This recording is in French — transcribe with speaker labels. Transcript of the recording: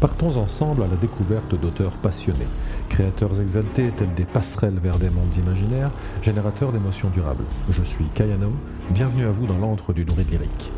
Speaker 1: Partons ensemble à la découverte d'auteurs passionnés, créateurs exaltés tels des passerelles vers des mondes imaginaires, générateurs d'émotions durables. Je suis Kayano, bienvenue à vous dans l'antre du nourri lyrique.